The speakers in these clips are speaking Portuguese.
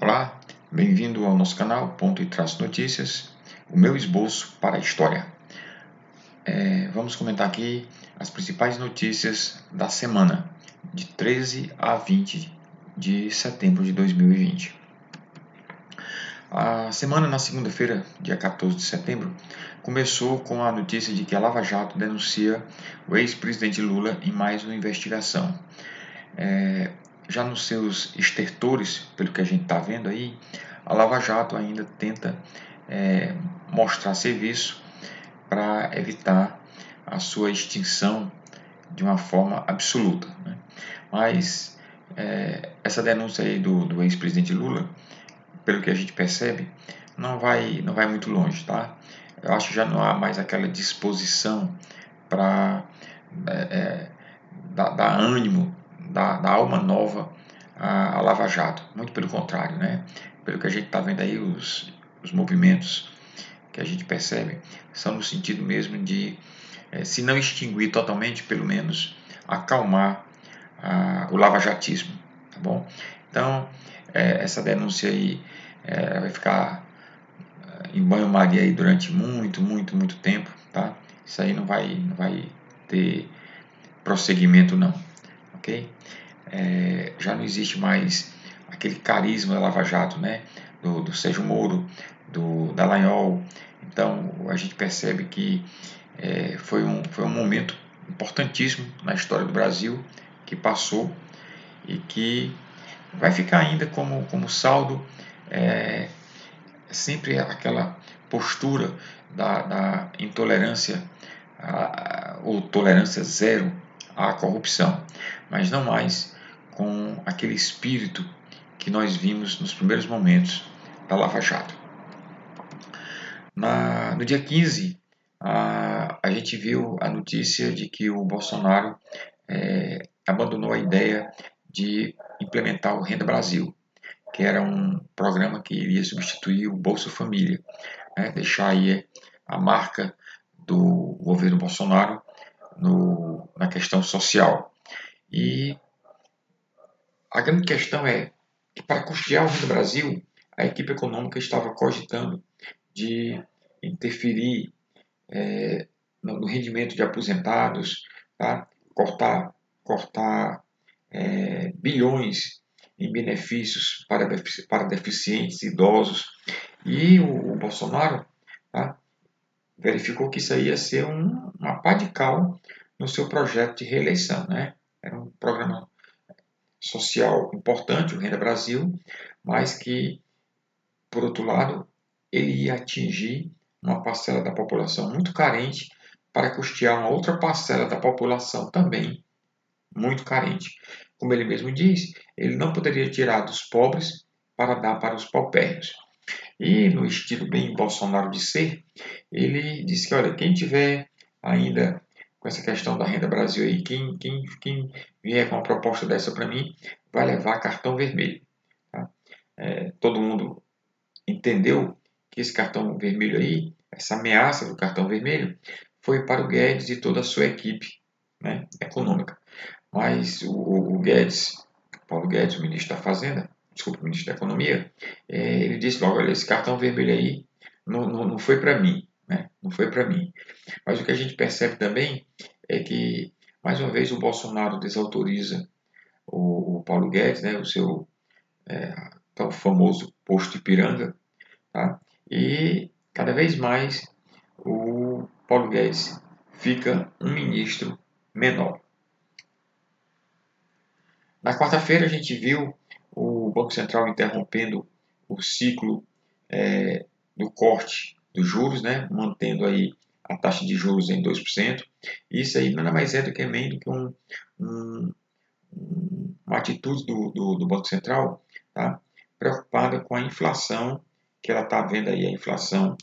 Olá, bem-vindo ao nosso canal Ponto e Traço Notícias, o meu esboço para a história. É, vamos comentar aqui as principais notícias da semana, de 13 a 20 de setembro de 2020. A semana na segunda-feira, dia 14 de setembro, começou com a notícia de que a Lava Jato denuncia o ex-presidente Lula em mais uma investigação. É, já nos seus estertores, pelo que a gente está vendo aí, a Lava Jato ainda tenta é, mostrar serviço para evitar a sua extinção de uma forma absoluta. Né? Mas é, essa denúncia aí do, do ex-presidente Lula, pelo que a gente percebe, não vai, não vai muito longe, tá? Eu acho que já não há mais aquela disposição para é, é, dar, dar ânimo da, da alma nova à, Lava Jato. Muito pelo contrário, né? Pelo que a gente está vendo aí, os, os movimentos que a gente percebe são no sentido mesmo de, é, se não extinguir totalmente, pelo menos acalmar o lavajatismo, tá bom? Então, é, essa denúncia aí é, vai ficar em banho-maria aí durante muito, muito, muito tempo, tá? Isso aí não vai, não vai ter prosseguimento não É, já não existe mais aquele carisma da Lava Jato, né? Do, do Sérgio Moro, do Dallagnol. Então a gente percebe que é, foi, um, foi um momento importantíssimo na história do Brasil que passou e que vai ficar ainda como, como saldo é, sempre aquela postura da, da intolerância a, ou tolerância zero à corrupção, mas não mais com aquele espírito que nós vimos nos primeiros momentos da Lava Jato. Na, no dia 15, a, a gente viu a notícia de que o Bolsonaro é, abandonou a ideia de implementar o Renda Brasil, que era um programa que iria substituir o Bolsa Família, né, deixar aí a marca do governo Bolsonaro no, na questão social. E a grande questão é que para custear o Rio do Brasil, a equipe econômica estava cogitando de interferir é, no, no, rendimento de aposentados, tá? cortar, cortar é, bilhões em benefícios para, para deficientes, idosos. E o, o Bolsonaro tá? Verificou que isso ia ser um, uma pá de cal no seu projeto de reeleição. Né? Era um programa social importante, o Renda Brasil, mas que, por outro lado, ele ia atingir uma parcela da população muito carente para custear uma outra parcela da população também muito carente. Como ele mesmo diz, ele não poderia tirar dos pobres para dar para os paupérrimos. E no estilo bem Bolsonaro de ser, ele disse que, olha, quem tiver ainda com essa questão da renda Brasil aí, quem, quem, quem vier com uma proposta dessa para mim, vai levar cartão vermelho. Tá? É, todo mundo entendeu que esse cartão vermelho aí, essa ameaça do cartão vermelho, foi para o Guedes e toda a sua equipe né, econômica. Mas o, o Guedes, Paulo Guedes, o ministro da Fazenda, desculpa, o ministro da Economia, é, ele disse logo, olha, esse cartão vermelho aí não, não, não foi para mim, né? não foi para mim. Mas o que a gente percebe também é que, mais uma vez, o Bolsonaro desautoriza o, o Paulo Guedes, né? o seu é, tão famoso posto Ipiranga, tá? e cada vez mais o Paulo Guedes fica um ministro menor. Na quarta-feira a gente viu o Banco Central interrompendo o ciclo é, do corte dos juros, né, mantendo aí a taxa de juros em 2%. Isso aí nada mais é do que nem do que um, um, uma atitude do, do, do, Banco Central tá, preocupada com a inflação, que ela está vendo aí a inflação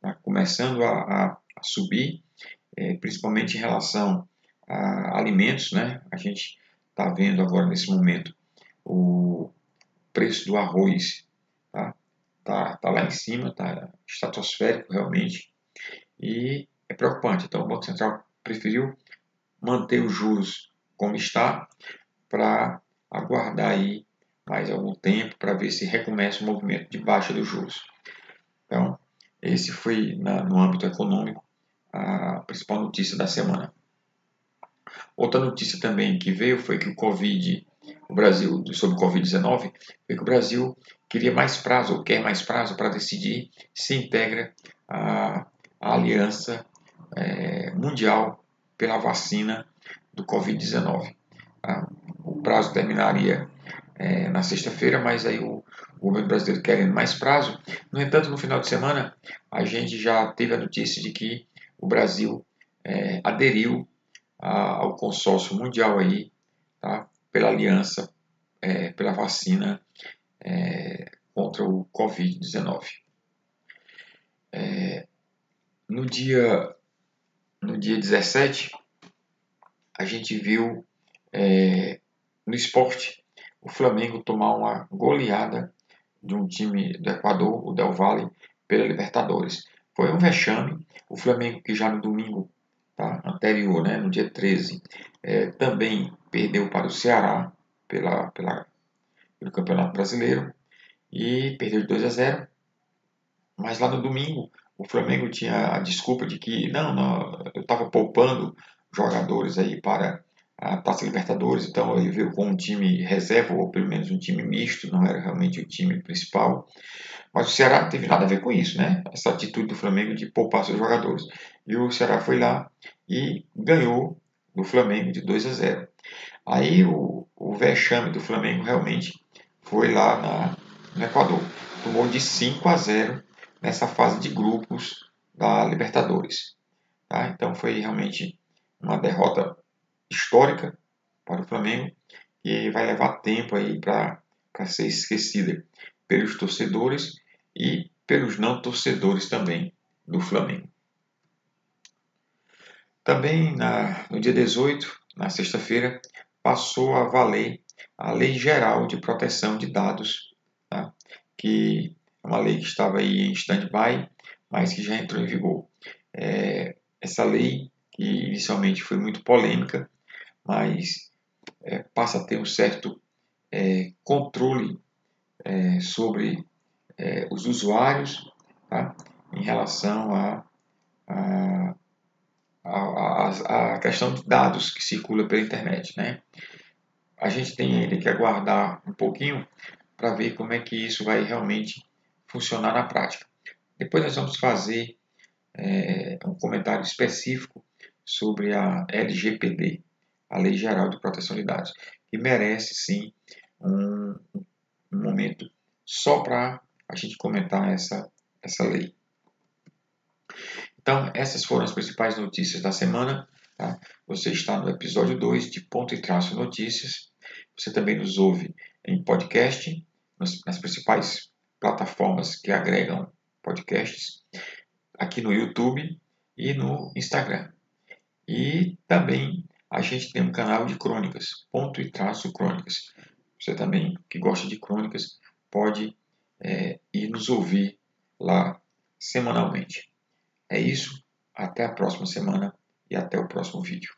tá, começando a, a, a subir, é, principalmente em relação a alimentos. Né? A gente está vendo agora nesse momento o preço do arroz tá, tá, tá lá em cima, tá estratosférico realmente e é preocupante. Então o Banco Central preferiu manter os juros como está para aguardar aí mais algum tempo para ver se recomeça o movimento de baixa dos juros. Então, esse foi, na, no âmbito econômico, a principal notícia da semana. Outra notícia também que veio foi que o Covid, o Brasil, sobre o Covid-19, foi que o Brasil queria mais prazo, ou quer mais prazo, para decidir se integra a, a aliança é, mundial pela vacina do Covid-19. Tá? O prazo terminaria é, na sexta-feira, mas aí o, o governo brasileiro querendo mais prazo. No entanto, no final de semana, a gente já teve a notícia de que o Brasil é, aderiu a, ao consórcio mundial aí, tá? Pela aliança, é, pela vacina é, contra o Covid-19. É, no dia no dia 17, a gente viu é, no esporte o Flamengo tomar uma goleada de um time do Equador, o Del Valle, pela Libertadores. Foi um vexame. O Flamengo, que já no domingo tá, anterior, né, no dia 13, é, também perdeu para o Ceará pela, pela, pelo Campeonato Brasileiro e perdeu de 2 a 0. Mas lá no domingo, o Flamengo tinha a desculpa de que não, não eu estava poupando jogadores aí para a Taça Libertadores, então ele veio com um time reserva, ou pelo menos um time misto, não era realmente o time principal. Mas o Ceará não teve nada a ver com isso, né? Essa atitude do Flamengo de poupar seus jogadores. E o Ceará foi lá e ganhou do Flamengo de 2 a 0. Aí o, o vexame do Flamengo realmente foi lá na, no Equador. Tomou de 5 a 0 nessa fase de grupos da Libertadores. Tá? Então foi realmente uma derrota histórica para o Flamengo e vai levar tempo aí para ser esquecida pelos torcedores e pelos não torcedores também do Flamengo. Também na, no dia 18, na sexta-feira, passou a valer a Lei Geral de Proteção de Dados, tá? que é uma lei que estava aí em stand-by, mas que já entrou em vigor. É, essa lei, que inicialmente foi muito polêmica, mas é, passa a ter um certo é, controle é, sobre é, os usuários tá? em relação a, a, a, a, questão de dados que circula pela internet. Né? A gente tem ainda que aguardar um pouquinho para ver como é que isso vai realmente funcionar na prática. Depois nós vamos fazer é, um comentário específico sobre a LGPD, a Lei Geral de Proteção de Dados, que merece sim um, um momento só para a gente comentar essa, essa lei. Então, essas foram as principais notícias da semana. Tá? Você está no episódio 2 de Ponto e Traço Notícias. Você também nos ouve em podcast, nas, nas principais plataformas que agregam podcasts, aqui no YouTube e no Instagram. E também a gente tem um canal de crônicas, ponto e traço crônicas. Você também que gosta de crônicas pode é, ir nos ouvir lá semanalmente. É isso, até a próxima semana e até o próximo vídeo.